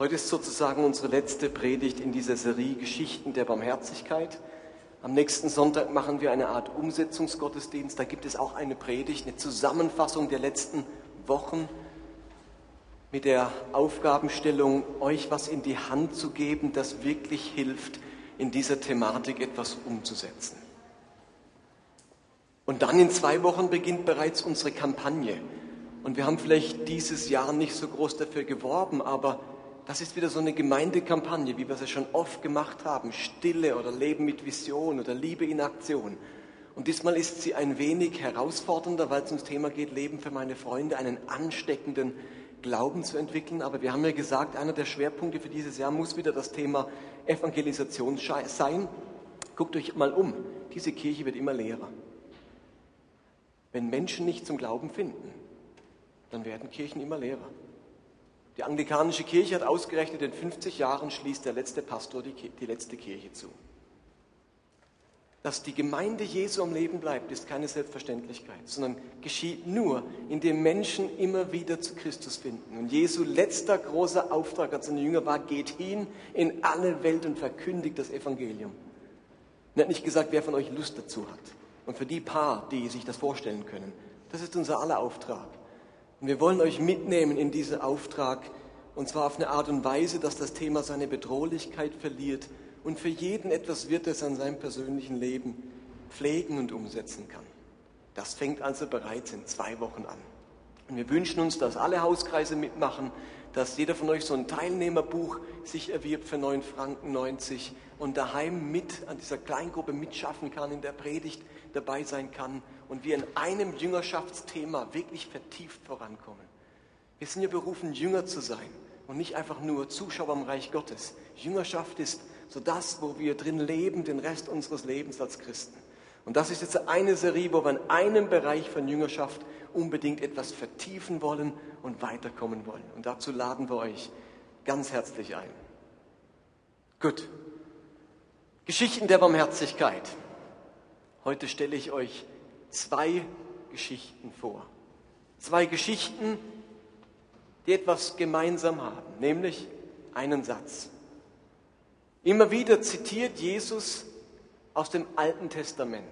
Heute ist sozusagen unsere letzte Predigt in dieser Serie Geschichten der Barmherzigkeit. Am nächsten Sonntag machen wir eine Art Umsetzungsgottesdienst. Da gibt es auch eine Predigt, eine Zusammenfassung der letzten Wochen mit der Aufgabenstellung, euch was in die Hand zu geben, das wirklich hilft, in dieser Thematik etwas umzusetzen. Und dann in zwei Wochen beginnt bereits unsere Kampagne. Und wir haben vielleicht dieses Jahr nicht so groß dafür geworben, aber das ist wieder so eine Gemeindekampagne, wie wir es ja schon oft gemacht haben. Stille oder Leben mit Vision oder Liebe in Aktion. Und diesmal ist sie ein wenig herausfordernder, weil es ums Thema geht, Leben für meine Freunde, einen ansteckenden Glauben zu entwickeln. Aber wir haben ja gesagt, einer der Schwerpunkte für dieses Jahr muss wieder das Thema Evangelisation sein. Guckt euch mal um. Diese Kirche wird immer leerer. Wenn Menschen nicht zum Glauben finden, dann werden Kirchen immer leerer. Die anglikanische Kirche hat ausgerechnet, in 50 Jahren schließt der letzte Pastor die, die letzte Kirche zu. Dass die Gemeinde Jesu am Leben bleibt, ist keine Selbstverständlichkeit, sondern geschieht nur, indem Menschen immer wieder zu Christus finden. Und Jesu letzter großer Auftrag an seine Jünger war, geht hin in alle Welt und verkündigt das Evangelium. Und er hat nicht gesagt, wer von euch Lust dazu hat. Und für die paar, die sich das vorstellen können, das ist unser aller Auftrag. Und wir wollen euch mitnehmen in diesen Auftrag, und zwar auf eine Art und Weise, dass das Thema seine Bedrohlichkeit verliert und für jeden etwas wird, das in seinem persönlichen Leben pflegen und umsetzen kann. Das fängt also bereits in zwei Wochen an. Und wir wünschen uns, dass alle Hauskreise mitmachen, dass jeder von euch so ein Teilnehmerbuch sich erwirbt für 9 Franken 90 und daheim mit an dieser Kleingruppe mitschaffen kann, in der Predigt dabei sein kann und wir in einem Jüngerschaftsthema wirklich vertieft vorankommen. Wir sind ja berufen, Jünger zu sein und nicht einfach nur Zuschauer im Reich Gottes. Jüngerschaft ist so das, wo wir drin leben, den Rest unseres Lebens als Christen. Und das ist jetzt eine Serie, wo wir in einem Bereich von Jüngerschaft unbedingt etwas vertiefen wollen und weiterkommen wollen. Und dazu laden wir euch ganz herzlich ein. Gut. Geschichten der Barmherzigkeit. Heute stelle ich euch zwei Geschichten vor. Zwei Geschichten, die etwas gemeinsam haben, nämlich einen Satz. Immer wieder zitiert Jesus aus dem Alten Testament.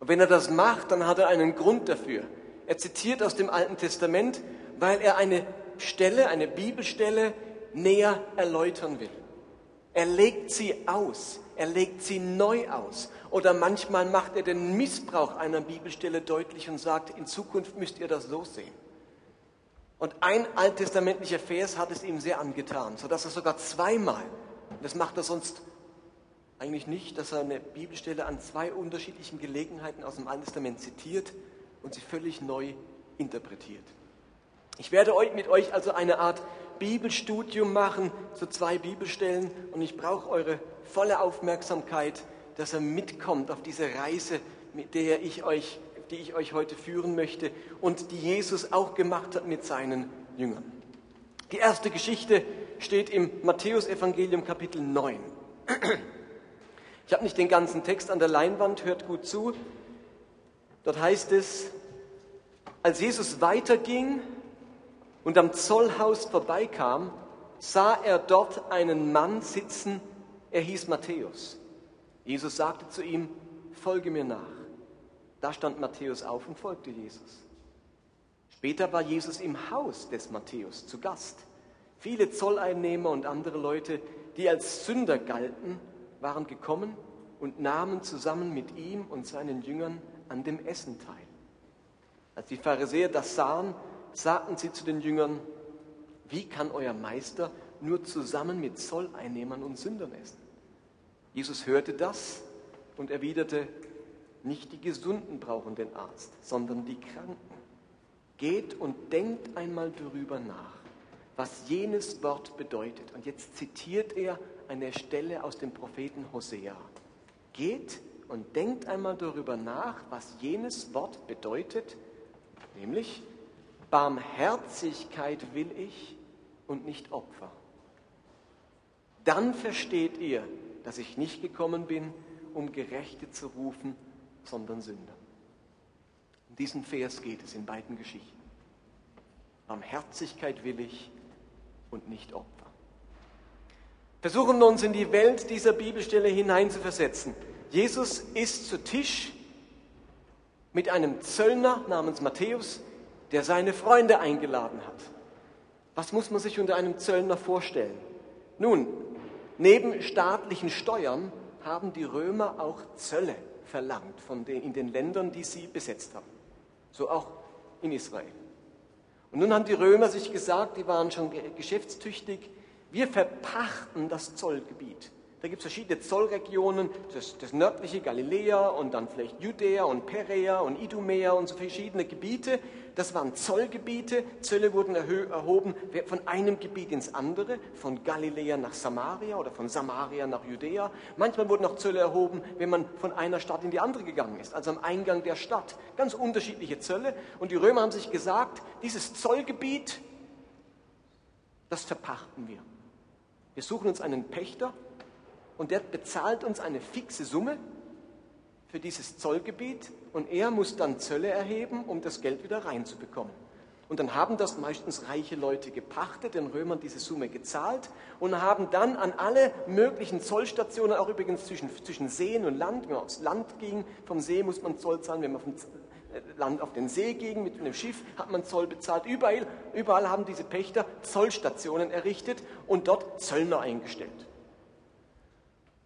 Und wenn er das macht, dann hat er einen Grund dafür. Er zitiert aus dem Alten Testament, weil er eine Stelle, eine Bibelstelle näher erläutern will. Er legt sie aus, er legt sie neu aus. Oder manchmal macht er den Missbrauch einer Bibelstelle deutlich und sagt, in Zukunft müsst ihr das so sehen. Und ein alttestamentlicher Vers hat es ihm sehr angetan, sodass er sogar zweimal, das macht er sonst eigentlich nicht, dass er eine Bibelstelle an zwei unterschiedlichen Gelegenheiten aus dem Alten Testament zitiert und sie völlig neu interpretiert. Ich werde mit euch also eine Art Bibelstudium machen zu zwei Bibelstellen und ich brauche eure volle Aufmerksamkeit, dass er mitkommt auf diese Reise, mit der ich euch, die ich euch heute führen möchte und die Jesus auch gemacht hat mit seinen Jüngern. Die erste Geschichte steht im Matthäusevangelium Kapitel 9. Ich habe nicht den ganzen Text an der Leinwand, hört gut zu. Dort heißt es, als Jesus weiterging und am Zollhaus vorbeikam, sah er dort einen Mann sitzen, er hieß Matthäus. Jesus sagte zu ihm, folge mir nach. Da stand Matthäus auf und folgte Jesus. Später war Jesus im Haus des Matthäus zu Gast. Viele Zolleinnehmer und andere Leute, die als Sünder galten, waren gekommen und nahmen zusammen mit ihm und seinen Jüngern an dem Essen teil. Als die Pharisäer das sahen, sagten sie zu den Jüngern, wie kann euer Meister nur zusammen mit Zolleinnehmern und Sündern essen? Jesus hörte das und erwiderte, nicht die Gesunden brauchen den Arzt, sondern die Kranken. Geht und denkt einmal darüber nach, was jenes Wort bedeutet. Und jetzt zitiert er eine Stelle aus dem Propheten Hosea. Geht und denkt einmal darüber nach, was jenes Wort bedeutet, nämlich Barmherzigkeit will ich und nicht Opfer. Dann versteht ihr, dass ich nicht gekommen bin, um Gerechte zu rufen, sondern Sünder. Um diesen Vers geht es in beiden Geschichten. Barmherzigkeit will ich und nicht Opfer. Versuchen wir uns in die Welt dieser Bibelstelle hineinzuversetzen. Jesus ist zu Tisch mit einem Zöllner namens Matthäus, der seine Freunde eingeladen hat. Was muss man sich unter einem Zöllner vorstellen? Nun, neben staatlichen Steuern haben die Römer auch Zölle verlangt von den, in den Ländern, die sie besetzt haben. So auch in Israel. Und nun haben die Römer sich gesagt, die waren schon geschäftstüchtig, wir verpachten das Zollgebiet. Da gibt es verschiedene Zollregionen, das, das, nördliche Galiläa und dann vielleicht Judäa und Perea und Idumea und so verschiedene Gebiete. Das waren Zollgebiete. Zölle wurden erhoben von einem Gebiet ins andere, von Galiläa nach Samaria oder von Samaria nach Judäa. Manchmal wurden auch Zölle erhoben, wenn man von einer Stadt in die andere gegangen ist, also am Eingang der Stadt. Ganz unterschiedliche Zölle. Und die Römer haben sich gesagt, dieses Zollgebiet, das verpachten wir. Wir suchen uns einen Pächter und der bezahlt uns eine fixe Summe für dieses Zollgebiet und er muss dann Zölle erheben, um das Geld wieder reinzubekommen. Und dann haben das meistens reiche Leute gepachtet, den Römern diese Summe gezahlt und haben dann an alle möglichen Zollstationen, auch übrigens zwischen, zwischen Seen und Land, wenn man aufs Land ging, vom See muss man Zoll zahlen, wenn man vom äh, Land auf den See ging mit einem Schiff, hat man Zoll bezahlt. Überall, überall haben diese Pächter Zollstationen errichtet und dort Zöllner eingestellt.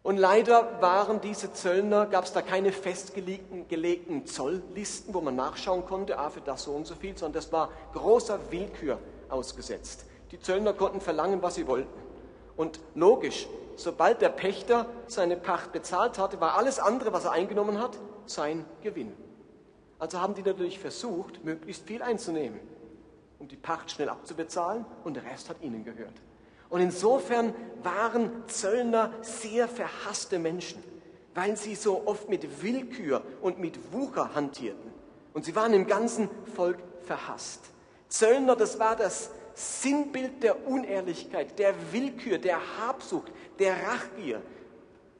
Und leider waren diese Zöllner, gab es da keine festgelegten Zolllisten, wo man nachschauen konnte, ah, für das so und so viel, sondern das war großer Willkür ausgesetzt. Die Zöllner konnten verlangen, was sie wollten. Und logisch, sobald der Pächter seine Pacht bezahlt hatte, war alles andere, was er eingenommen hat, sein Gewinn. Also haben die natürlich versucht, möglichst viel einzunehmen, um die Pacht schnell abzubezahlen und der Rest hat ihnen gehört. Und insofern waren Zöllner sehr verhasste Menschen, weil sie so oft mit Willkür und mit Wucher hantierten. Und sie waren im ganzen Volk verhasst. Zöllner, das war das Sinnbild der Unehrlichkeit, der Willkür, der Habsucht, der Rachgier.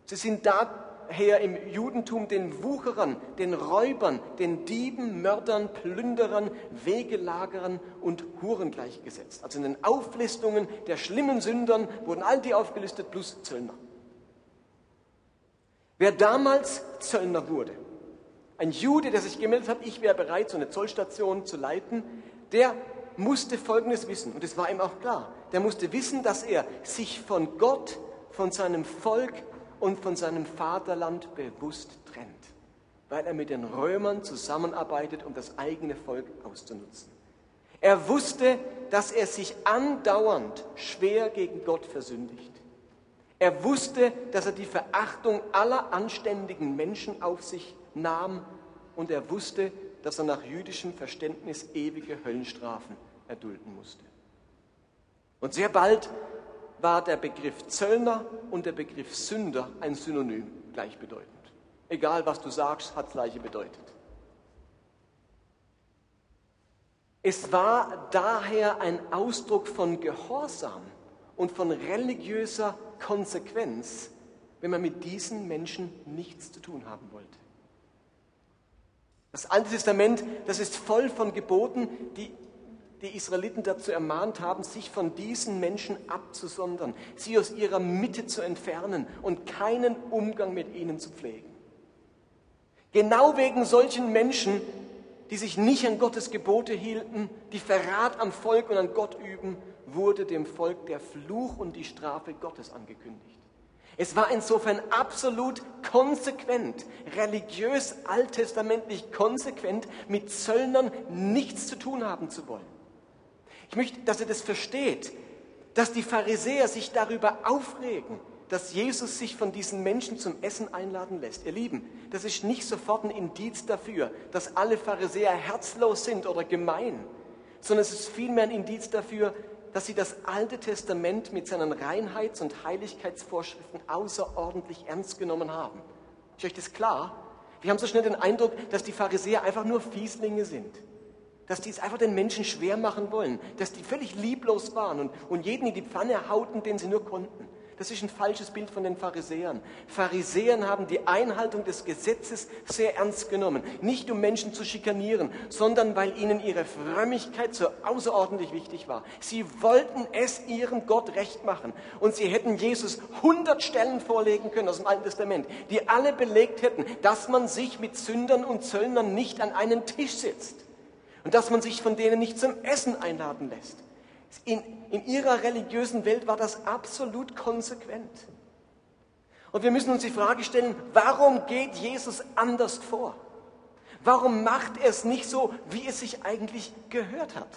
Sie sind da her im Judentum den Wucherern, den Räubern, den Dieben, Mördern, Plünderern, Wegelagerern und Huren gleichgesetzt. Also in den Auflistungen der schlimmen Sündern wurden all die aufgelistet plus Zöllner. Wer damals Zöllner wurde, ein Jude, der sich gemeldet hat, ich wäre bereit, so eine Zollstation zu leiten, der musste Folgendes wissen, und es war ihm auch klar, der musste wissen, dass er sich von Gott, von seinem Volk, und von seinem Vaterland bewusst trennt, weil er mit den Römern zusammenarbeitet, um das eigene Volk auszunutzen. Er wusste, dass er sich andauernd schwer gegen Gott versündigt. Er wusste, dass er die Verachtung aller anständigen Menschen auf sich nahm und er wusste, dass er nach jüdischem Verständnis ewige Höllenstrafen erdulden musste. Und sehr bald war der Begriff Zöllner und der Begriff Sünder ein Synonym, gleichbedeutend. Egal was du sagst, hat gleiche bedeutet. Es war daher ein Ausdruck von Gehorsam und von religiöser Konsequenz, wenn man mit diesen Menschen nichts zu tun haben wollte. Das Alte Testament, das ist voll von Geboten, die die Israeliten dazu ermahnt haben, sich von diesen Menschen abzusondern, sie aus ihrer Mitte zu entfernen und keinen Umgang mit ihnen zu pflegen. Genau wegen solchen Menschen, die sich nicht an Gottes Gebote hielten, die Verrat am Volk und an Gott üben, wurde dem Volk der Fluch und die Strafe Gottes angekündigt. Es war insofern absolut konsequent, religiös alttestamentlich konsequent, mit Zöllnern nichts zu tun haben zu wollen. Ich möchte, dass ihr das versteht, dass die Pharisäer sich darüber aufregen, dass Jesus sich von diesen Menschen zum Essen einladen lässt. Ihr Lieben, das ist nicht sofort ein Indiz dafür, dass alle Pharisäer herzlos sind oder gemein, sondern es ist vielmehr ein Indiz dafür, dass sie das Alte Testament mit seinen Reinheits- und Heiligkeitsvorschriften außerordentlich ernst genommen haben. Ist euch das klar? Wir haben so schnell den Eindruck, dass die Pharisäer einfach nur Fieslinge sind dass die es einfach den Menschen schwer machen wollen, dass die völlig lieblos waren und, und jeden in die Pfanne hauten, den sie nur konnten. Das ist ein falsches Bild von den Pharisäern. Pharisäern haben die Einhaltung des Gesetzes sehr ernst genommen. Nicht um Menschen zu schikanieren, sondern weil ihnen ihre Frömmigkeit so außerordentlich wichtig war. Sie wollten es ihrem Gott recht machen. Und sie hätten Jesus hundert Stellen vorlegen können aus dem Alten Testament, die alle belegt hätten, dass man sich mit Sündern und Zöllnern nicht an einen Tisch setzt. Und dass man sich von denen nicht zum Essen einladen lässt. In, in ihrer religiösen Welt war das absolut konsequent. Und wir müssen uns die Frage stellen, warum geht Jesus anders vor? Warum macht er es nicht so, wie es sich eigentlich gehört hat?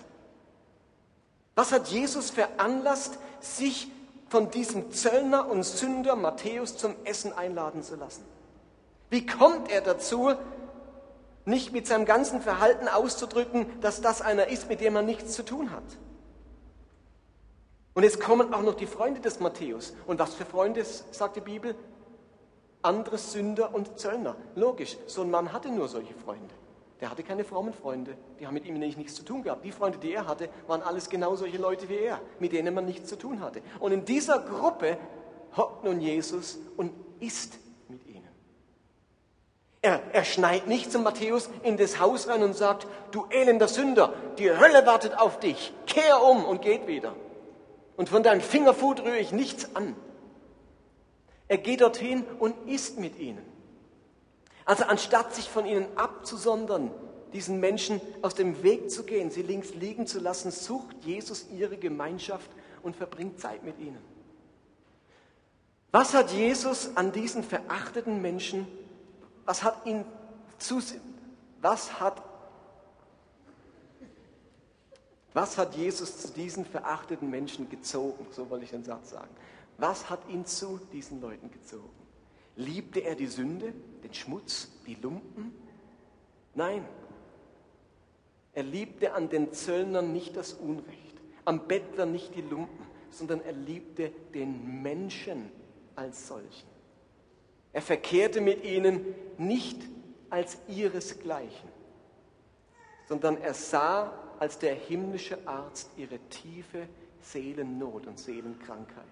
Was hat Jesus veranlasst, sich von diesem Zöllner und Sünder Matthäus zum Essen einladen zu lassen? Wie kommt er dazu, nicht mit seinem ganzen Verhalten auszudrücken, dass das einer ist, mit dem er nichts zu tun hat? Und jetzt kommen auch noch die Freunde des Matthäus. Und was für Freunde, sagt die Bibel? Andere Sünder und Zöllner. Logisch, so ein Mann hatte nur solche Freunde. Der hatte keine frommen Freunde. Die haben mit ihm nämlich nichts zu tun gehabt. Die Freunde, die er hatte, waren alles genau solche Leute wie er, mit denen man nichts zu tun hatte. Und in dieser Gruppe hockt nun Jesus und isst. Er, er schneit nicht zum Matthäus in das Haus rein und sagt, du elender Sünder, die Hölle wartet auf dich, kehr um und geht wieder und von deinem Fingerfood rühre ich nichts an. Er geht dorthin und isst mit ihnen. Also anstatt sich von ihnen abzusondern, diesen Menschen aus dem Weg zu gehen, sie links liegen zu lassen, sucht Jesus ihre Gemeinschaft und verbringt Zeit mit ihnen. Was hat Jesus an diesen verachteten Menschen, was hat ihn zu, was hat was hat Jesus zu diesen verachteten Menschen gezogen? So wollte ich den Satz sagen. Was hat ihn zu diesen Leuten gezogen? Liebte er die Sünde, den Schmutz, die Lumpen? Nein. Er liebte an den Zöllnern nicht das Unrecht, am Bettler nicht die Lumpen, sondern er liebte den Menschen als solchen. Er verkehrte mit ihnen nicht als ihresgleichen, sondern er sah als der himmlische Arzt ihre tiefe Seelennot und Seelenkrankheit.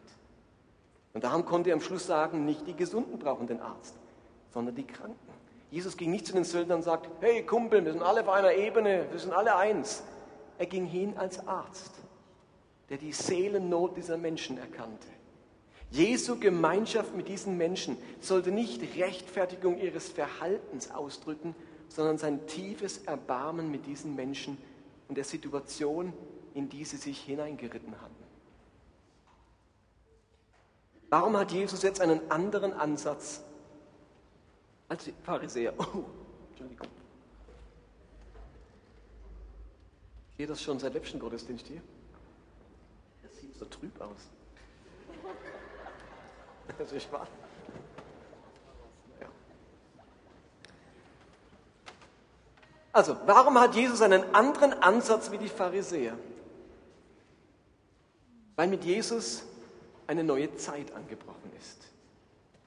Und darum konnte er am Schluss sagen, nicht die Gesunden brauchen den Arzt, sondern die Kranken. Jesus ging nicht zu den Söldnern und sagt, hey Kumpel, wir sind alle auf einer Ebene, wir sind alle eins. Er ging hin als Arzt, der die Seelennot dieser Menschen erkannte. Jesu Gemeinschaft mit diesen Menschen sollte nicht Rechtfertigung ihres Verhaltens ausdrücken, sondern sein tiefes Erbarmen mit diesen Menschen und der Situation, in die sie sich hineingeritten hatten. Warum hat Jesus jetzt einen anderen Ansatz als die Pharisäer? Oh, Entschuldigung. Geht das schon seit letzten Gottesdienst hier? Das sieht so trüb aus. Das ist wahr. Also, warum hat Jesus einen anderen Ansatz wie die Pharisäer? Weil mit Jesus eine neue Zeit angebrochen ist.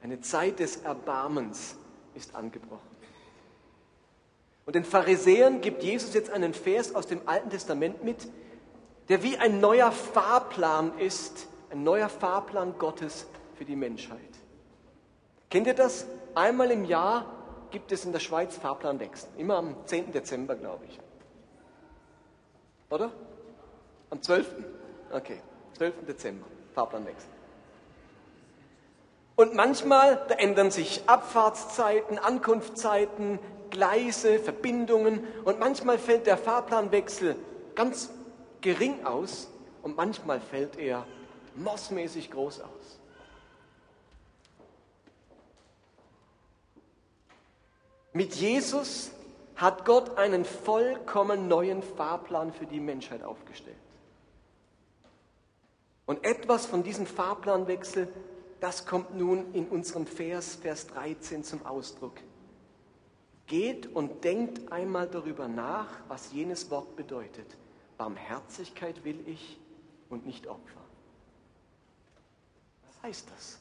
Eine Zeit des Erbarmens ist angebrochen. Und den Pharisäern gibt Jesus jetzt einen Vers aus dem Alten Testament mit, der wie ein neuer Fahrplan ist, ein neuer Fahrplan Gottes für die Menschheit. Kennt ihr das? Einmal im Jahr gibt es in der Schweiz Fahrplanwechsel. Immer am 10. Dezember, glaube ich. Oder? Am 12. Okay, 12. Dezember, Fahrplanwechsel. Und manchmal, da ändern sich Abfahrtszeiten, Ankunftszeiten, Gleise, Verbindungen und manchmal fällt der Fahrplanwechsel ganz gering aus und manchmal fällt er mossmäßig groß aus. Mit Jesus hat Gott einen vollkommen neuen Fahrplan für die Menschheit aufgestellt. Und etwas von diesem Fahrplanwechsel, das kommt nun in unserem Vers, Vers 13 zum Ausdruck. Geht und denkt einmal darüber nach, was jenes Wort bedeutet. Barmherzigkeit will ich und nicht Opfer. Was heißt das?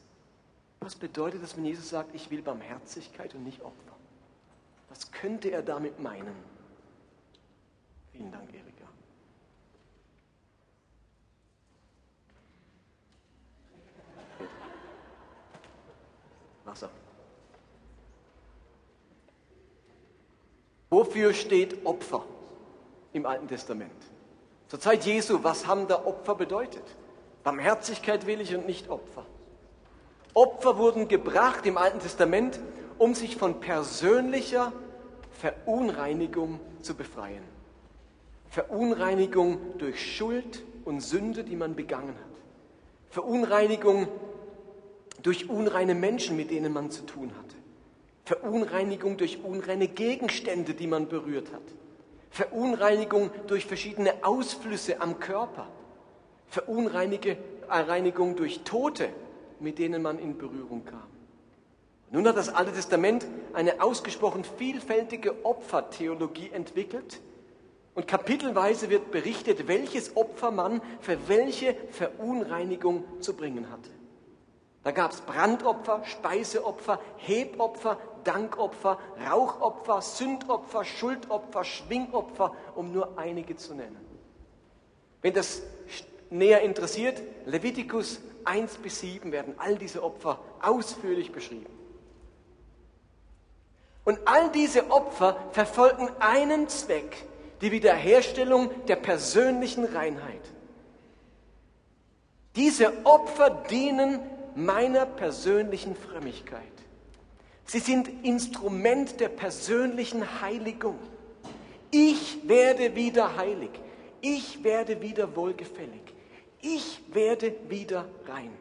Was bedeutet das, wenn Jesus sagt, ich will Barmherzigkeit und nicht Opfer? Was könnte er damit meinen? Vielen Dank, Erika. Also, wofür steht Opfer im Alten Testament? Zur Zeit Jesu, was haben da Opfer bedeutet? Barmherzigkeit will ich und nicht Opfer. Opfer wurden gebracht im Alten Testament, um sich von persönlicher Verunreinigung zu befreien. Verunreinigung durch Schuld und Sünde, die man begangen hat. Verunreinigung durch unreine Menschen, mit denen man zu tun hatte. Verunreinigung durch unreine Gegenstände, die man berührt hat. Verunreinigung durch verschiedene Ausflüsse am Körper. Verunreinigung durch Tote, mit denen man in Berührung kam. Nun hat das Alte Testament eine ausgesprochen vielfältige Opfertheologie entwickelt und kapitelweise wird berichtet, welches Opfer man für welche Verunreinigung zu bringen hatte. Da gab es Brandopfer, Speiseopfer, Hebopfer, Dankopfer, Rauchopfer, Sündopfer, Schuldopfer, Schwingopfer, um nur einige zu nennen. Wenn das näher interessiert, Levitikus 1 bis 7 werden all diese Opfer ausführlich beschrieben. Und all diese Opfer verfolgen einen Zweck, die Wiederherstellung der persönlichen Reinheit. Diese Opfer dienen meiner persönlichen Frömmigkeit. Sie sind Instrument der persönlichen Heiligung. Ich werde wieder heilig. Ich werde wieder wohlgefällig. Ich werde wieder rein.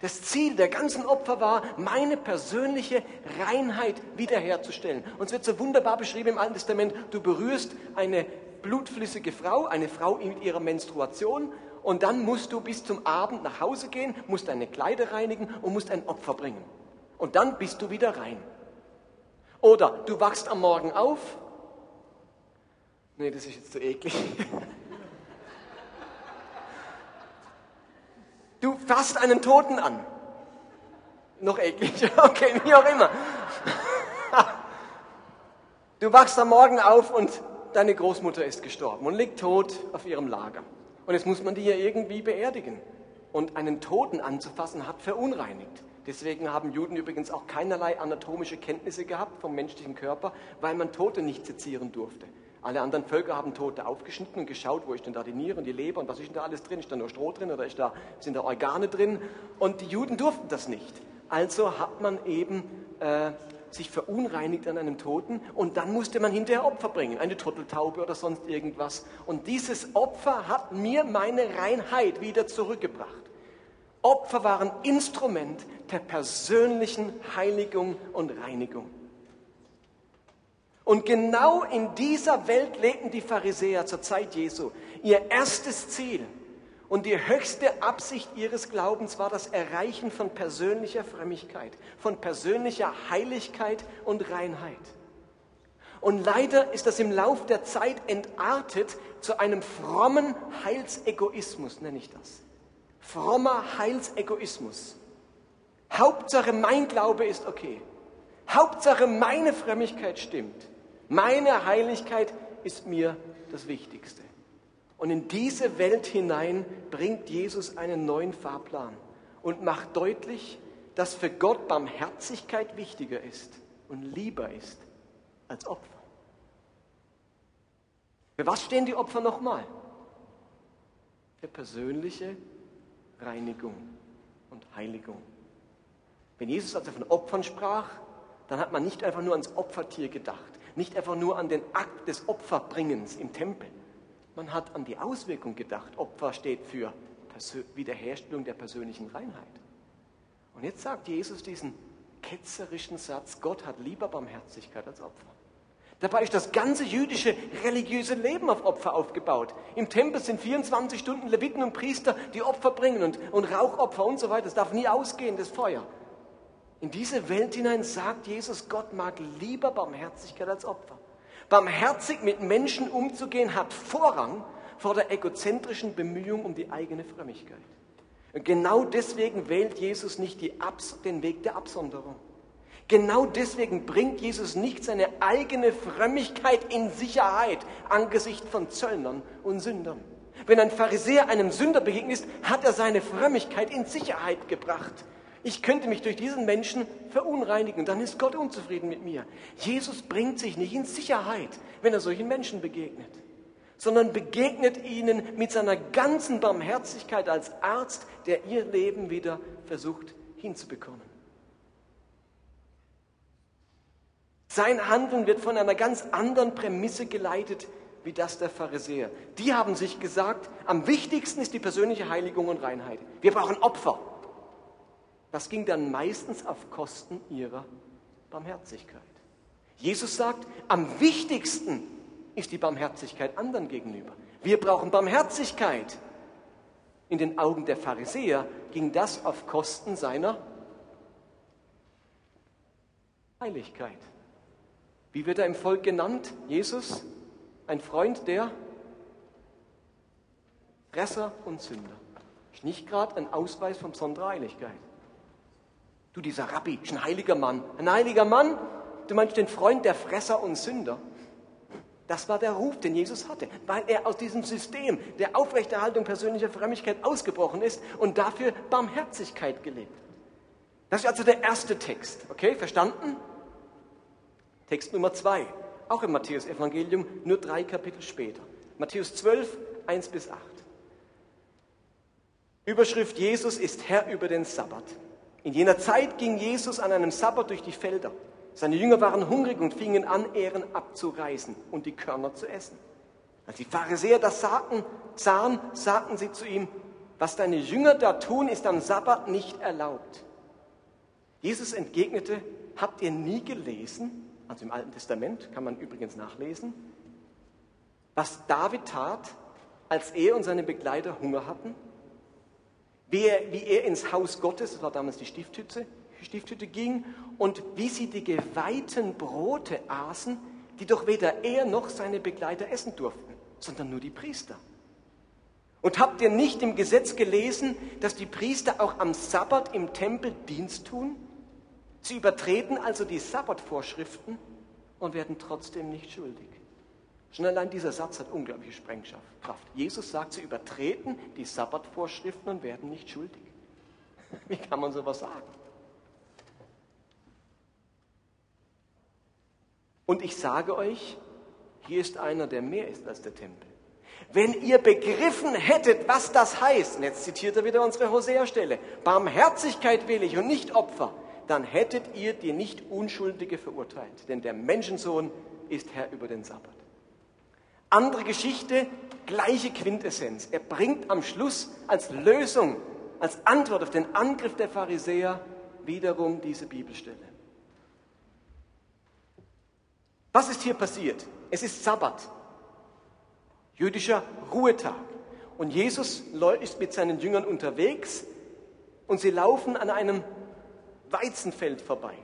Das Ziel der ganzen Opfer war, meine persönliche Reinheit wiederherzustellen. Und es wird so wunderbar beschrieben im Alten Testament, du berührst eine blutflüssige Frau, eine Frau mit ihrer Menstruation, und dann musst du bis zum Abend nach Hause gehen, musst deine Kleider reinigen und musst ein Opfer bringen. Und dann bist du wieder rein. Oder du wachst am Morgen auf. Nee, das ist jetzt zu eklig. fasst einen Toten an. Noch eklig, okay, wie auch immer. Du wachst am Morgen auf und deine Großmutter ist gestorben und liegt tot auf ihrem Lager. Und jetzt muss man die ja irgendwie beerdigen. Und einen Toten anzufassen hat verunreinigt. Deswegen haben Juden übrigens auch keinerlei anatomische Kenntnisse gehabt vom menschlichen Körper, weil man Tote nicht sezieren durfte. Alle anderen Völker haben Tote aufgeschnitten und geschaut, wo ist denn da die Niere und die Leber und was ist denn da alles drin? Ist da nur Stroh drin oder ist da, sind da Organe drin? Und die Juden durften das nicht. Also hat man eben äh, sich verunreinigt an einem Toten und dann musste man hinterher Opfer bringen, eine Turteltaube oder sonst irgendwas. Und dieses Opfer hat mir meine Reinheit wieder zurückgebracht. Opfer waren Instrument der persönlichen Heiligung und Reinigung. Und genau in dieser Welt lebten die Pharisäer zur Zeit Jesu. Ihr erstes Ziel und die höchste Absicht ihres Glaubens war das Erreichen von persönlicher Frömmigkeit, von persönlicher Heiligkeit und Reinheit. Und leider ist das im Lauf der Zeit entartet zu einem frommen Heilsegoismus, nenne ich das. Frommer Heilsegoismus. Hauptsache mein Glaube ist okay. Hauptsache meine Frömmigkeit stimmt. Meine Heiligkeit ist mir das Wichtigste. Und in diese Welt hinein bringt Jesus einen neuen Fahrplan und macht deutlich, dass für Gott Barmherzigkeit wichtiger ist und lieber ist als Opfer. Für was stehen die Opfer nochmal? Für persönliche Reinigung und Heiligung. Wenn Jesus also von Opfern sprach, dann hat man nicht einfach nur ans Opfertier gedacht, nicht einfach nur an den Akt des Opferbringens im Tempel. Man hat an die Auswirkung gedacht. Opfer steht für Wiederherstellung der persönlichen Reinheit. Und jetzt sagt Jesus diesen ketzerischen Satz, Gott hat lieber Barmherzigkeit als Opfer. Dabei ist das ganze jüdische religiöse Leben auf Opfer aufgebaut. Im Tempel sind 24 Stunden Leviten und Priester, die Opfer bringen und, und Rauchopfer und so weiter. Das darf nie ausgehen, das Feuer. In diese Welt hinein sagt Jesus, Gott mag lieber Barmherzigkeit als Opfer. Barmherzig mit Menschen umzugehen hat Vorrang vor der egozentrischen Bemühung um die eigene Frömmigkeit. Und genau deswegen wählt Jesus nicht den Weg der Absonderung. Genau deswegen bringt Jesus nicht seine eigene Frömmigkeit in Sicherheit angesichts von Zöllnern und Sündern. Wenn ein Pharisäer einem Sünder begegnet ist, hat er seine Frömmigkeit in Sicherheit gebracht Ich könnte mich durch diesen Menschen verunreinigen dann ist Gott unzufrieden mit mir. Jesus bringt sich nicht in Sicherheit, wenn er solchen Menschen begegnet, sondern begegnet ihnen mit seiner ganzen Barmherzigkeit als Arzt, der ihr Leben wieder versucht hinzubekommen. Sein Handeln wird von einer ganz anderen Prämisse geleitet wie das der Pharisäer. Die haben sich gesagt, am wichtigsten ist die persönliche Heiligung und Reinheit. Wir brauchen Opfer. Das ging dann meistens auf Kosten ihrer Barmherzigkeit. Jesus sagt, am wichtigsten ist die Barmherzigkeit anderen gegenüber. Wir brauchen Barmherzigkeit. In den Augen der Pharisäer ging das auf Kosten seiner Heiligkeit. Wie wird er im Volk genannt? Jesus, ein Freund der Fresser und Sünder. Ist nicht gerade ein Ausweis von besonderer Heiligkeit. Du, dieser Rabbi, ist ein heiliger Mann. Ein heiliger Mann? Du meinst den Freund der Fresser und Sünder? Das war der Ruf, den Jesus hatte, weil er aus diesem System der Aufrechterhaltung persönlicher Frömmigkeit ausgebrochen ist und dafür Barmherzigkeit gelebt hat. Das ist also der erste Text. Okay, verstanden? Text Nummer zwei, auch im Matthäus-Evangelium, nur drei Kapitel später. Matthäus 12, 1 bis 8. Überschrift Jesus ist Herr über den Sabbat. In jener Zeit ging Jesus an einem Sabbat durch die Felder. Seine Jünger waren hungrig und fingen an, Ehren abzureißen und die Körner zu essen. Als die Pharisäer das sagten, sahen, sagten sie zu ihm, was deine Jünger da tun, ist am Sabbat nicht erlaubt. Jesus entgegnete, habt ihr nie gelesen, also im Alten Testament, kann man übrigens nachlesen, was David tat, als er und seine Begleiter Hunger hatten, wie er, wie er ins Haus Gottes, das war damals die Stifthütte, Stifthütte ging und wie sie die geweihten Brote aßen, die doch weder er noch seine Begleiter essen durften, sondern nur die Priester. Und habt ihr nicht im Gesetz gelesen, dass die Priester auch am Sabbat im Tempel Dienst tun? Sie übertreten also die Sabbatvorschriften und werden trotzdem nicht schuldig. Schon allein dieser Satz hat unglaubliche Sprengkraft. Jesus sagt, sie übertreten die Sabbatvorschriften und werden nicht schuldig. Wie kann man sowas sagen? Und ich sage euch, hier ist einer, der mehr ist als der Tempel. Wenn ihr begriffen hättet, was das heißt, und jetzt zitiert er wieder unsere Hosea-Stelle, Barmherzigkeit will ich und nicht Opfer, dann hättet ihr die nicht Unschuldige verurteilt, denn der Menschensohn ist Herr über den Sabbat. Andere Geschichte, gleiche Quintessenz. Er bringt am Schluss als Lösung, als Antwort auf den Angriff der Pharisäer wiederum diese Bibelstelle. Was ist hier passiert? Es ist Sabbat, jüdischer Ruhetag. Und Jesus ist mit seinen Jüngern unterwegs und sie laufen an einem Weizenfeld vorbei.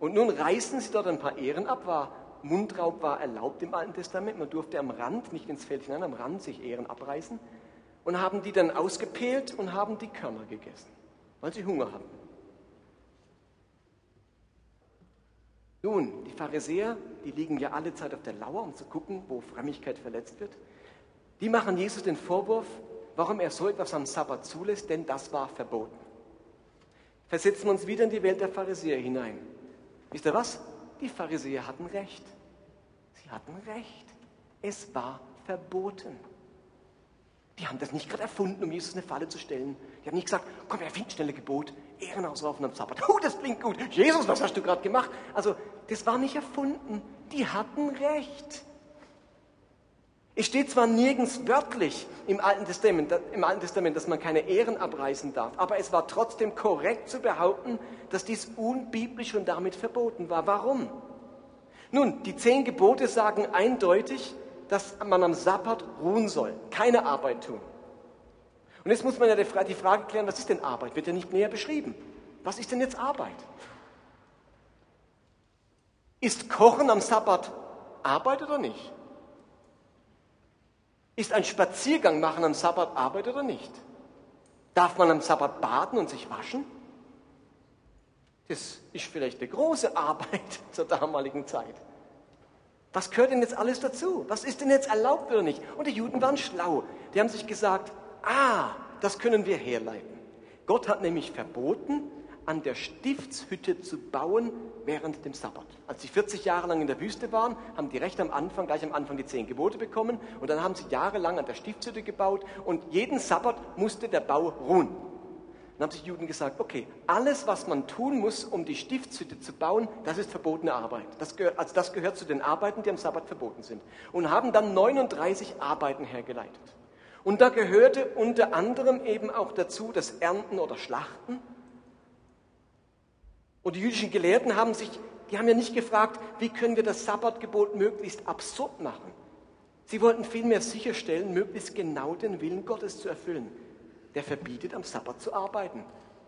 Und nun reißen sie dort ein paar Ehren ab, war Mundraub war erlaubt im Alten Testament, man durfte am Rand, nicht ins Feld hinein, am Rand sich Ehren abreißen und haben die dann ausgepält und haben die Körner gegessen, weil sie Hunger hatten. Nun, die Pharisäer, die liegen ja alle Zeit auf der Lauer, um zu gucken, wo Frömmigkeit verletzt wird. Die machen Jesus den Vorwurf, warum er so etwas am Sabbat zulässt, denn das war verboten versetzen wir uns wieder in die Welt der Pharisäer hinein. Wisst ihr was? Die Pharisäer hatten recht. Sie hatten recht. Es war verboten. Die haben das nicht gerade erfunden, um Jesus eine Falle zu stellen. Die haben nicht gesagt, komm, wir finden schnelle Gebot, Ehrenhaus laufen am Sabbat. Oh, das klingt gut. Jesus, was hast du gerade gemacht? Also, das war nicht erfunden. Die hatten recht. Es steht zwar nirgends wörtlich im Alten, Testament, im Alten Testament, dass man keine Ehren abreißen darf, aber es war trotzdem korrekt zu behaupten, dass dies unbiblisch und damit verboten war. Warum? Nun, die zehn Gebote sagen eindeutig, dass man am Sabbat ruhen soll, keine Arbeit tun. Und jetzt muss man ja die Frage klären, was ist denn Arbeit? Wird ja nicht näher beschrieben. Was ist denn jetzt Arbeit? Ist Kochen am Sabbat Arbeit oder nicht? Ist ein Spaziergang machen am Sabbat Arbeit oder nicht? Darf man am Sabbat baden und sich waschen? Das ist vielleicht eine große Arbeit zur damaligen Zeit. Was gehört denn jetzt alles dazu? Was ist denn jetzt erlaubt oder nicht? Und die Juden waren schlau. Die haben sich gesagt, ah, das können wir herleiten. Gott hat nämlich verboten, an der Stiftshütte zu bauen während dem Sabbat. Als sie 40 Jahre lang in der Wüste waren, haben die recht am Anfang, gleich am Anfang die zehn Gebote bekommen und dann haben sie jahrelang an der Stiftshütte gebaut und jeden Sabbat musste der Bau ruhen. Dann haben sich Juden gesagt, okay, alles, was man tun muss, um die Stiftshütte zu bauen, das ist verbotene Arbeit. Das gehört, also das gehört zu den Arbeiten, die am Sabbat verboten sind. Und haben dann 39 Arbeiten hergeleitet. Und da gehörte unter anderem eben auch dazu das Ernten oder Schlachten. Und die jüdischen Gelehrten haben sich, die haben ja nicht gefragt, wie können wir das Sabbatgebot möglichst absurd machen. Sie wollten vielmehr sicherstellen, möglichst genau den Willen Gottes zu erfüllen. Der verbietet, am Sabbat zu arbeiten.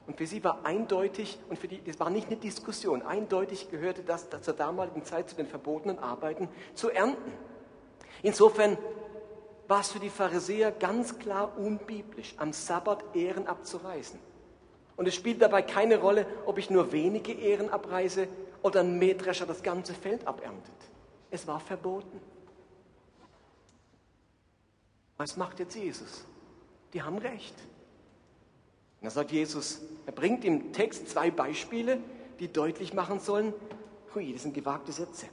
Und für sie war eindeutig, und für die, das war nicht eine Diskussion, eindeutig gehörte das zur damaligen Zeit zu den verbotenen Arbeiten zu ernten. Insofern war es für die Pharisäer ganz klar unbiblisch, am Sabbat Ehren abzureißen. Und es spielt dabei keine Rolle, ob ich nur wenige Ehren abreiße oder ein Mähdrescher das ganze Feld aberntet. Es war verboten. Was macht jetzt Jesus? Die haben recht. Da sagt Jesus, er bringt im Text zwei Beispiele, die deutlich machen sollen, hui, das sind gewagte Sätze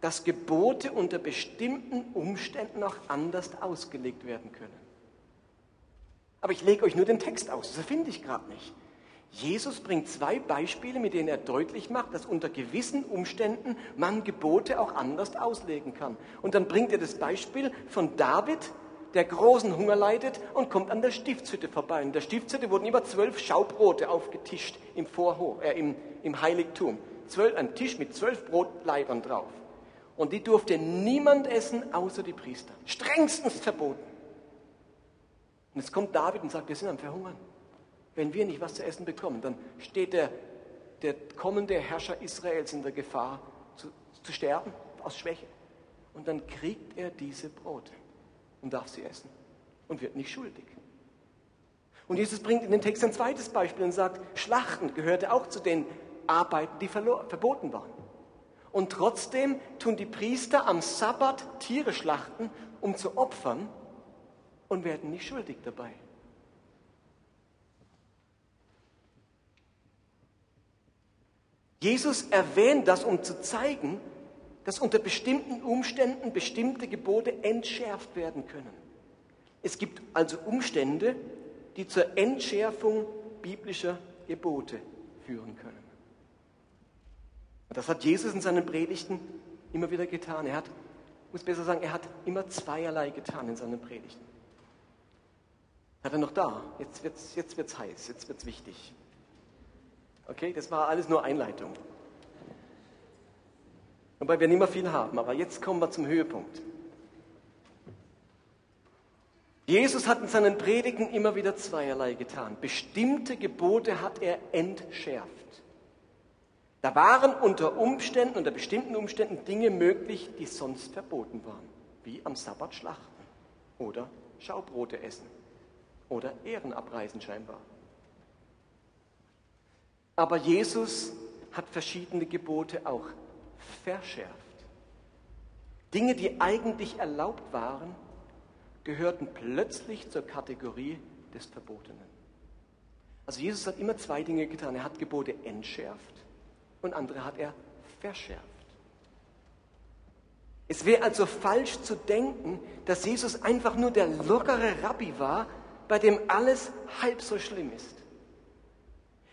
dass Gebote unter bestimmten Umständen auch anders ausgelegt werden können. Aber ich lege euch nur den Text aus, das finde ich gerade nicht. Jesus bringt zwei Beispiele, mit denen er deutlich macht, dass unter gewissen Umständen man Gebote auch anders auslegen kann. Und dann bringt er das Beispiel von David, der großen Hunger leidet und kommt an der Stiftshütte vorbei. In der Stiftshütte wurden immer zwölf Schaubrote aufgetischt im Vorhof, äh, im, im Heiligtum. Zwölf, ein Tisch mit zwölf Brotleibern drauf. Und die durfte niemand essen, außer die Priester. Strengstens verboten. Und jetzt kommt David und sagt, wir sind am Verhungern. Wenn wir nicht was zu essen bekommen, dann steht der, der kommende Herrscher Israels in der Gefahr zu, zu sterben aus Schwäche. Und dann kriegt er diese Brote und darf sie essen und wird nicht schuldig. Und Jesus bringt in den Text ein zweites Beispiel und sagt, Schlachten gehörte auch zu den Arbeiten, die verboten waren. Und trotzdem tun die Priester am Sabbat Tiere schlachten, um zu opfern und werden nicht schuldig dabei. Jesus erwähnt das, um zu zeigen, dass unter bestimmten Umständen bestimmte Gebote entschärft werden können. Es gibt also Umstände, die zur Entschärfung biblischer Gebote führen können. Und das hat Jesus in seinen Predigten immer wieder getan. Er hat, muss besser sagen, er hat immer zweierlei getan in seinen Predigten. Hat er noch da? Jetzt wird es jetzt wird's heiß, jetzt wird es wichtig. Okay, das war alles nur Einleitung. Wobei wir nicht mehr viel haben, aber jetzt kommen wir zum Höhepunkt. Jesus hat in seinen Predigten immer wieder zweierlei getan. Bestimmte Gebote hat er entschärft. Da waren unter Umständen, unter bestimmten Umständen Dinge möglich, die sonst verboten waren, wie am Sabbat schlachten oder Schaubrote essen oder Ehren abreißen scheinbar. Aber Jesus hat verschiedene Gebote auch verschärft. Dinge, die eigentlich erlaubt waren, gehörten plötzlich zur Kategorie des Verbotenen. Also Jesus hat immer zwei Dinge getan. Er hat Gebote entschärft und andere hat er verschärft. Es wäre also falsch zu denken, dass Jesus einfach nur der lockere Rabbi war, bei dem alles halb so schlimm ist.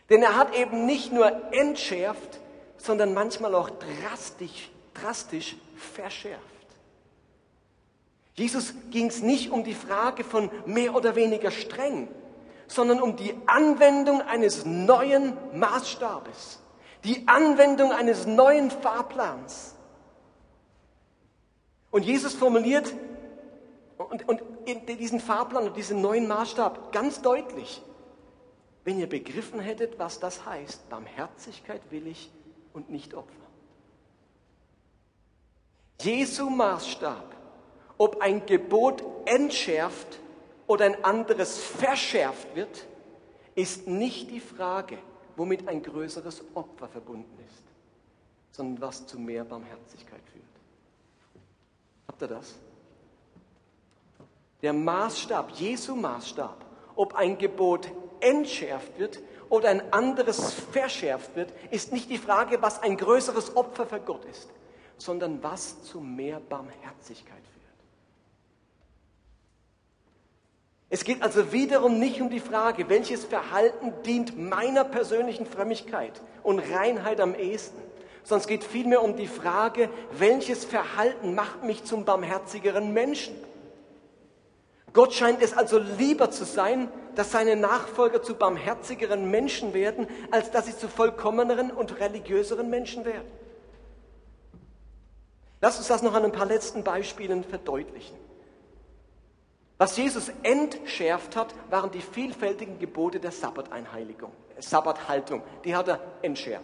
Denn er hat eben nicht nur entschärft, sondern manchmal auch drastisch, drastisch verschärft. Jesus ging es nicht um die Frage von mehr oder weniger streng, sondern um die Anwendung eines neuen Maßstabes die Anwendung eines neuen Fahrplans. Und Jesus formuliert und, und diesen Fahrplan und diesen neuen Maßstab ganz deutlich. Wenn ihr begriffen hättet, was das heißt, Barmherzigkeit will ich und nicht Opfer. Jesu Maßstab, ob ein Gebot entschärft oder ein anderes verschärft wird, ist nicht die Frage, womit ein größeres Opfer verbunden ist, sondern was zu mehr Barmherzigkeit führt. Habt ihr das? Der Maßstab, Jesu Maßstab, ob ein Gebot entschärft wird oder ein anderes verschärft wird, ist nicht die Frage, was ein größeres Opfer für Gott ist, sondern was zu mehr Barmherzigkeit führt. Es geht also wiederum nicht um die Frage, welches Verhalten dient meiner persönlichen Frömmigkeit und Reinheit am ehesten, sondern es geht vielmehr um die Frage, welches Verhalten macht mich zum barmherzigeren Menschen. Gott scheint es also lieber zu sein, dass seine Nachfolger zu barmherzigeren Menschen werden, als dass sie zu vollkommeneren und religiöseren Menschen werden. Lass uns das noch an ein paar letzten Beispielen verdeutlichen. Was Jesus entschärft hat, waren die vielfältigen Gebote der Sabbateinheiligung, Sabbathaltung. Die hat er entschärft.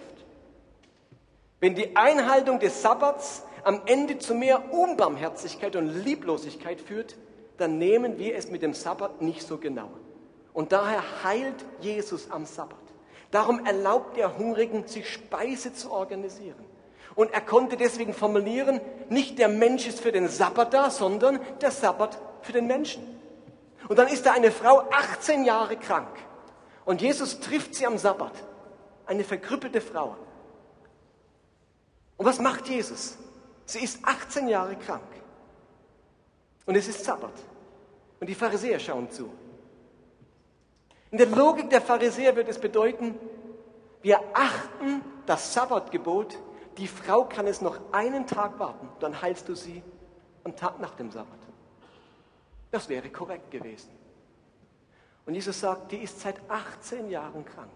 Wenn die Einhaltung des Sabbats am Ende zu mehr Unbarmherzigkeit und Lieblosigkeit führt, dann nehmen wir es mit dem Sabbat nicht so genau. Und daher heilt Jesus am Sabbat. Darum erlaubt er Hungrigen, sich Speise zu organisieren. Und er konnte deswegen formulieren, nicht der Mensch ist für den Sabbat da, sondern der Sabbat für den Menschen. Und dann ist da eine Frau 18 Jahre krank. Und Jesus trifft sie am Sabbat. Eine verkrüppelte Frau. Und was macht Jesus? Sie ist 18 Jahre krank. Und es ist Sabbat. Und die Pharisäer schauen zu. In der Logik der Pharisäer wird es bedeuten, wir achten das Sabbatgebot, die Frau kann es noch einen Tag warten, dann heilst du sie am Tag nach dem Sabbat. Das wäre korrekt gewesen. Und Jesus sagt, die ist seit 18 Jahren krank.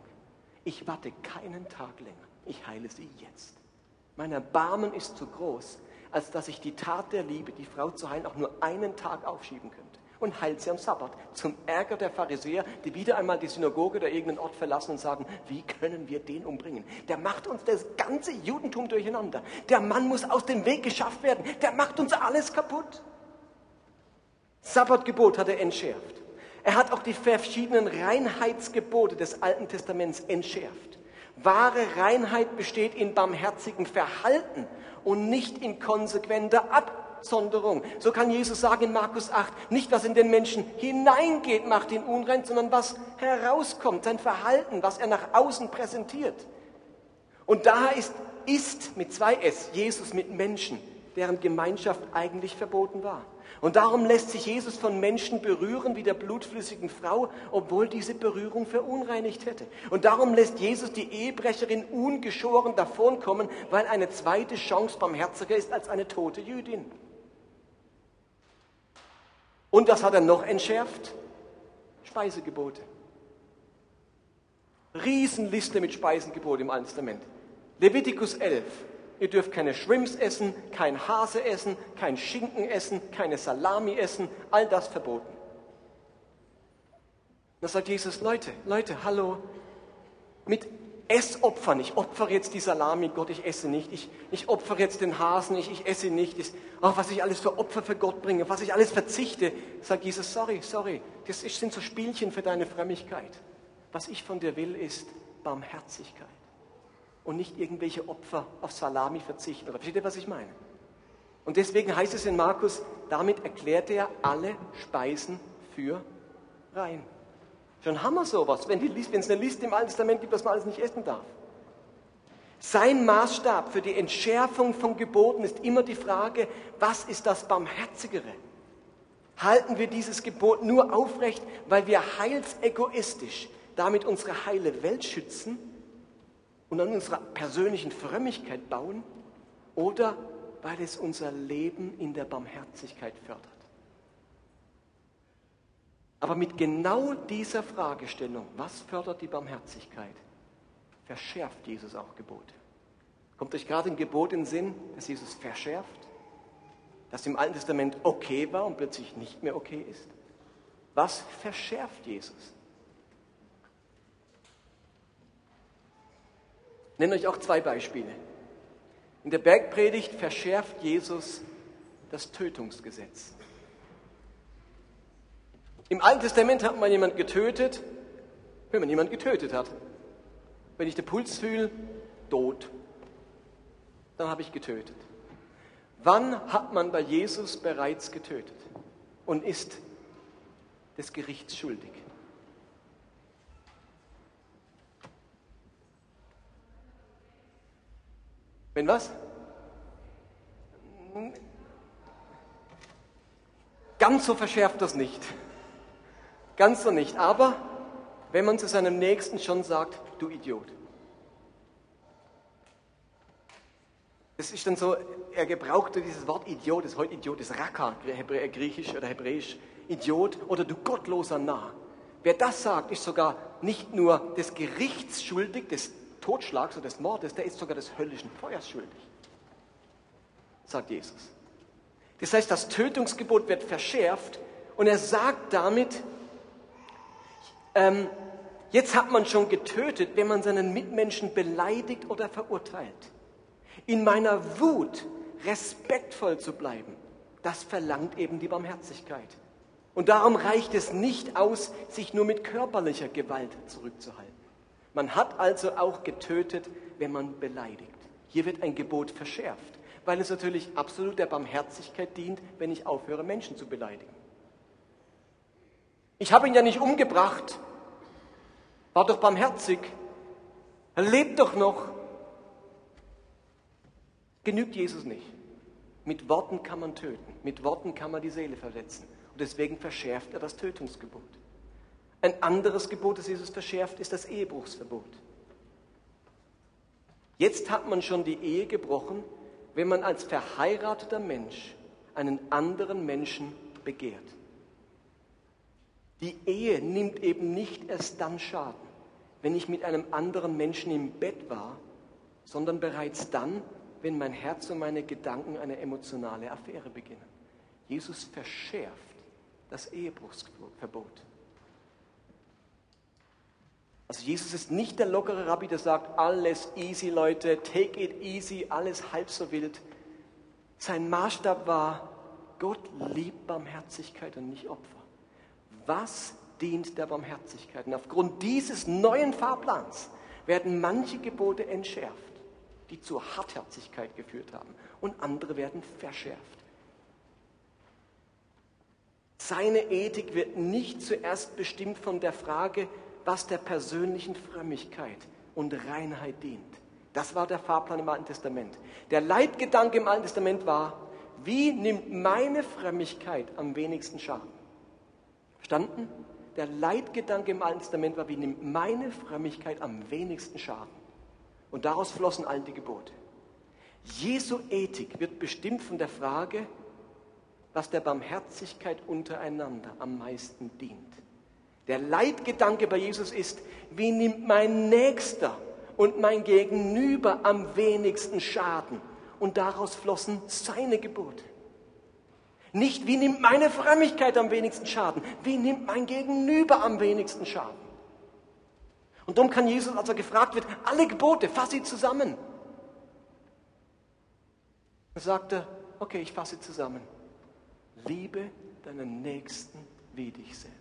Ich warte keinen Tag länger. Ich heile sie jetzt. Mein Erbarmen ist zu groß, als dass ich die Tat der Liebe, die Frau zu heilen, auch nur einen Tag aufschieben könnte. Und heilt sie am Sabbat. Zum Ärger der Pharisäer, die wieder einmal die Synagoge oder irgendeinen Ort verlassen und sagen, wie können wir den umbringen? Der macht uns das ganze Judentum durcheinander. Der Mann muss aus dem Weg geschafft werden. Der macht uns alles kaputt. Sabbatgebot hat er entschärft. Er hat auch die verschiedenen Reinheitsgebote des Alten Testaments entschärft. Wahre Reinheit besteht in barmherzigem Verhalten und nicht in konsequenter Absonderung. So kann Jesus sagen in Markus 8, nicht was in den Menschen hineingeht, macht ihn unrein, sondern was herauskommt, sein Verhalten, was er nach außen präsentiert. Und daher ist, ist mit zwei S Jesus mit Menschen, deren Gemeinschaft eigentlich verboten war. Und darum lässt sich Jesus von Menschen berühren wie der blutflüssigen Frau, obwohl diese Berührung verunreinigt hätte. Und darum lässt Jesus die Ehebrecherin ungeschoren davonkommen, weil eine zweite Chance barmherziger ist als eine tote Jüdin. Und was hat er noch entschärft? Speisegebote. Riesenliste mit Speisegeboten im Alten Testament. Levitikus 11. Ihr dürft keine Shrimps essen, kein Hase essen, kein Schinken essen, keine Salami essen, all das verboten. Da sagt Jesus, Leute, Leute, hallo, mit Essopfern, ich opfere jetzt die Salami, Gott, ich esse nicht, ich, ich opfere jetzt den Hasen, ich, ich esse nicht, ich, oh, was ich alles für Opfer für Gott bringe, was ich alles verzichte, sagt Jesus, sorry, sorry, das sind so Spielchen für deine Frömmigkeit. Was ich von dir will, ist Barmherzigkeit und nicht irgendwelche Opfer auf Salami verzichten. Oder versteht ihr, was ich meine? Und deswegen heißt es in Markus, damit erklärt er alle Speisen für rein. Schon wir sowas, wenn, wenn es eine Liste im Alten Testament gibt, was man alles nicht essen darf. Sein Maßstab für die Entschärfung von Geboten ist immer die Frage, was ist das Barmherzigere? Halten wir dieses Gebot nur aufrecht, weil wir heilsegoistisch damit unsere heile Welt schützen? Und an unserer persönlichen Frömmigkeit bauen oder weil es unser Leben in der Barmherzigkeit fördert. Aber mit genau dieser Fragestellung, was fördert die Barmherzigkeit, verschärft Jesus auch Gebote. Kommt euch gerade ein Gebot in Sinn, das Jesus verschärft? Das im Alten Testament okay war und plötzlich nicht mehr okay ist? Was verschärft Jesus? Nenne euch auch zwei Beispiele. In der Bergpredigt verschärft Jesus das Tötungsgesetz. Im Alten Testament hat man jemanden getötet, wenn man jemanden getötet hat. Wenn ich den Puls fühle, tot. Dann habe ich getötet. Wann hat man bei Jesus bereits getötet und ist des Gerichts schuldig? Wenn was? Ganz so verschärft das nicht. Ganz so nicht. Aber wenn man zu seinem Nächsten schon sagt, du Idiot. Es ist dann so, er gebrauchte dieses Wort Idiot, das ist heute Idiot, ist Raka, griechisch oder hebräisch, Idiot oder du gottloser Narr. Wer das sagt, ist sogar nicht nur des Gerichts schuldig, des Totschlags oder des Mordes, der ist sogar des höllischen Feuers schuldig, sagt Jesus. Das heißt, das Tötungsgebot wird verschärft und er sagt damit, ähm, jetzt hat man schon getötet, wenn man seinen Mitmenschen beleidigt oder verurteilt. In meiner Wut respektvoll zu bleiben, das verlangt eben die Barmherzigkeit. Und darum reicht es nicht aus, sich nur mit körperlicher Gewalt zurückzuhalten. Man hat also auch getötet, wenn man beleidigt. Hier wird ein Gebot verschärft, weil es natürlich absolut der Barmherzigkeit dient, wenn ich aufhöre, Menschen zu beleidigen. Ich habe ihn ja nicht umgebracht, war doch barmherzig, er lebt doch noch. Genügt Jesus nicht. Mit Worten kann man töten, mit Worten kann man die Seele verletzen. Und deswegen verschärft er das Tötungsgebot. Ein anderes Gebot, das Jesus verschärft, ist das Ehebruchsverbot. Jetzt hat man schon die Ehe gebrochen, wenn man als verheirateter Mensch einen anderen Menschen begehrt. Die Ehe nimmt eben nicht erst dann Schaden, wenn ich mit einem anderen Menschen im Bett war, sondern bereits dann, wenn mein Herz und meine Gedanken eine emotionale Affäre beginnen. Jesus verschärft das Ehebruchsverbot. Also Jesus ist nicht der lockere Rabbi, der sagt, alles easy, Leute, take it easy, alles halb so wild. Sein Maßstab war, Gott liebt Barmherzigkeit und nicht Opfer. Was dient der Barmherzigkeit? Und aufgrund dieses neuen Fahrplans werden manche Gebote entschärft, die zur Hartherzigkeit geführt haben, und andere werden verschärft. Seine Ethik wird nicht zuerst bestimmt von der Frage, was der persönlichen Frömmigkeit und Reinheit dient. Das war der Fahrplan im Alten Testament. Der Leitgedanke im Alten Testament war, wie nimmt meine Frömmigkeit am wenigsten Schaden? Verstanden? Der Leitgedanke im Alten Testament war, wie nimmt meine Frömmigkeit am wenigsten Schaden? Und daraus flossen all die Gebote. Jesu Ethik wird bestimmt von der Frage, was der Barmherzigkeit untereinander am meisten dient. Der Leitgedanke bei Jesus ist, wie nimmt mein Nächster und mein Gegenüber am wenigsten Schaden? Und daraus flossen seine Gebote. Nicht, wie nimmt meine Frömmigkeit am wenigsten Schaden? Wie nimmt mein Gegenüber am wenigsten Schaden? Und darum kann Jesus, als er gefragt wird, alle Gebote, fass sie zusammen. Er sagte, okay, ich fasse zusammen. Liebe deinen Nächsten wie dich selbst.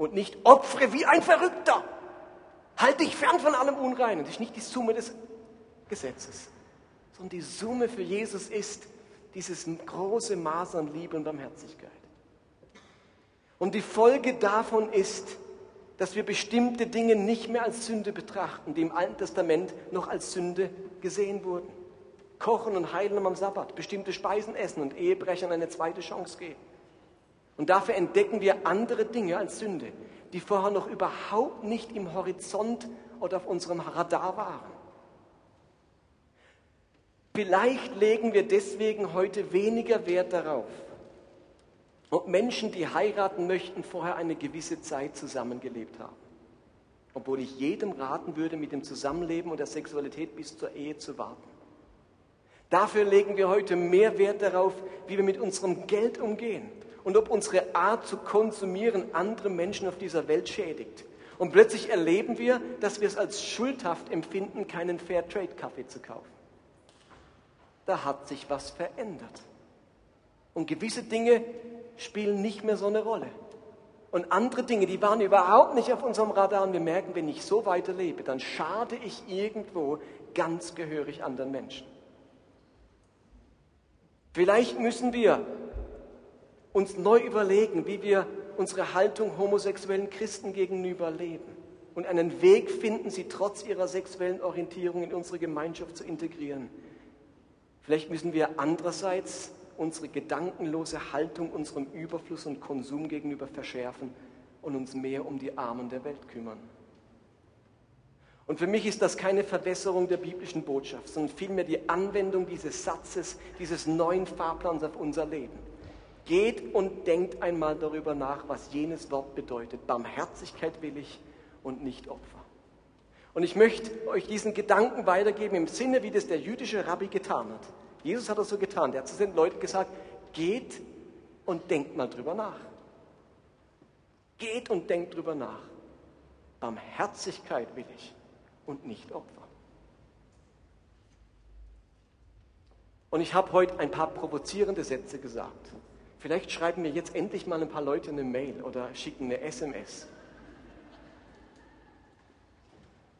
Und nicht opfere wie ein Verrückter. Halt dich fern von allem Unreinen. Das ist nicht die Summe des Gesetzes, sondern die Summe für Jesus ist dieses große Maß an Liebe und Barmherzigkeit. Und die Folge davon ist, dass wir bestimmte Dinge nicht mehr als Sünde betrachten, die im Alten Testament noch als Sünde gesehen wurden. Kochen und heilen am Sabbat, bestimmte Speisen essen und Ehebrechern eine zweite Chance geben. Und dafür entdecken wir andere Dinge als Sünde, die vorher noch überhaupt nicht im Horizont oder auf unserem Radar waren. Vielleicht legen wir deswegen heute weniger Wert darauf, ob Menschen, die heiraten möchten, vorher eine gewisse Zeit zusammengelebt haben. Obwohl ich jedem raten würde, mit dem Zusammenleben und der Sexualität bis zur Ehe zu warten. Dafür legen wir heute mehr Wert darauf, wie wir mit unserem Geld umgehen und ob unsere Art zu konsumieren andere Menschen auf dieser Welt schädigt. Und plötzlich erleben wir, dass wir es als schuldhaft empfinden, keinen Fairtrade-Kaffee zu kaufen. Da hat sich was verändert. Und gewisse Dinge spielen nicht mehr so eine Rolle. Und andere Dinge, die waren überhaupt nicht auf unserem Radar. Und wir merken, wenn ich so weiterlebe, dann schade ich irgendwo ganz gehörig anderen Menschen. Vielleicht müssen wir uns neu überlegen, wie wir unsere Haltung homosexuellen Christen gegenüber leben und einen Weg finden, sie trotz ihrer sexuellen Orientierung in unsere Gemeinschaft zu integrieren. Vielleicht müssen wir andererseits unsere gedankenlose Haltung unserem Überfluss und Konsum gegenüber verschärfen und uns mehr um die Armen der Welt kümmern. Und für mich ist das keine Verwässerung der biblischen Botschaft, sondern vielmehr die Anwendung dieses Satzes, dieses neuen Fahrplans auf unser Leben. Geht und denkt einmal darüber nach, was jenes Wort bedeutet. Barmherzigkeit will ich und nicht Opfer. Und ich möchte euch diesen Gedanken weitergeben im Sinne, wie das der jüdische Rabbi getan hat. Jesus hat das so getan. Der hat zu den Leuten gesagt, geht und denkt mal drüber nach. Geht und denkt drüber nach. Barmherzigkeit will ich und nicht Opfer. Und ich habe heute ein paar provozierende Sätze gesagt. Vielleicht schreiben mir jetzt endlich mal ein paar Leute eine Mail oder schicken eine SMS.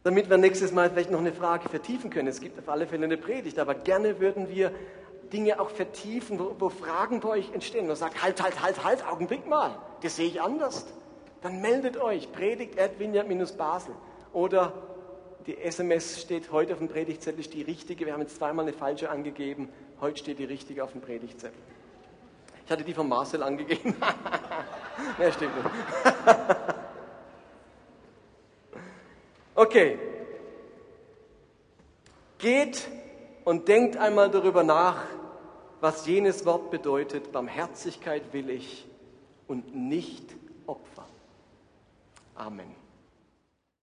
Damit wir nächstes Mal vielleicht noch eine Frage vertiefen können. Es gibt auf alle Fälle eine Predigt, aber gerne würden wir Dinge auch vertiefen, wo, wo Fragen bei euch entstehen. Und sagt, halt, halt, halt, halt, Augenblick mal, das sehe ich anders. Dann meldet euch, predigt basel Oder die SMS steht heute auf dem Predigtzettel, ist die richtige. Wir haben jetzt zweimal eine falsche angegeben. Heute steht die richtige auf dem Predigtzettel. Ich hatte die von Marcel angegeben. ja, stimmt nicht. Okay. Geht und denkt einmal darüber nach, was jenes Wort bedeutet. Barmherzigkeit will ich und nicht Opfer. Amen.